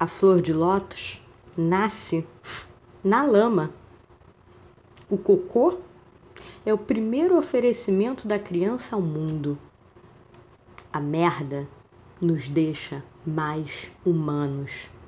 A flor de lótus nasce na lama. O cocô é o primeiro oferecimento da criança ao mundo. A merda nos deixa mais humanos.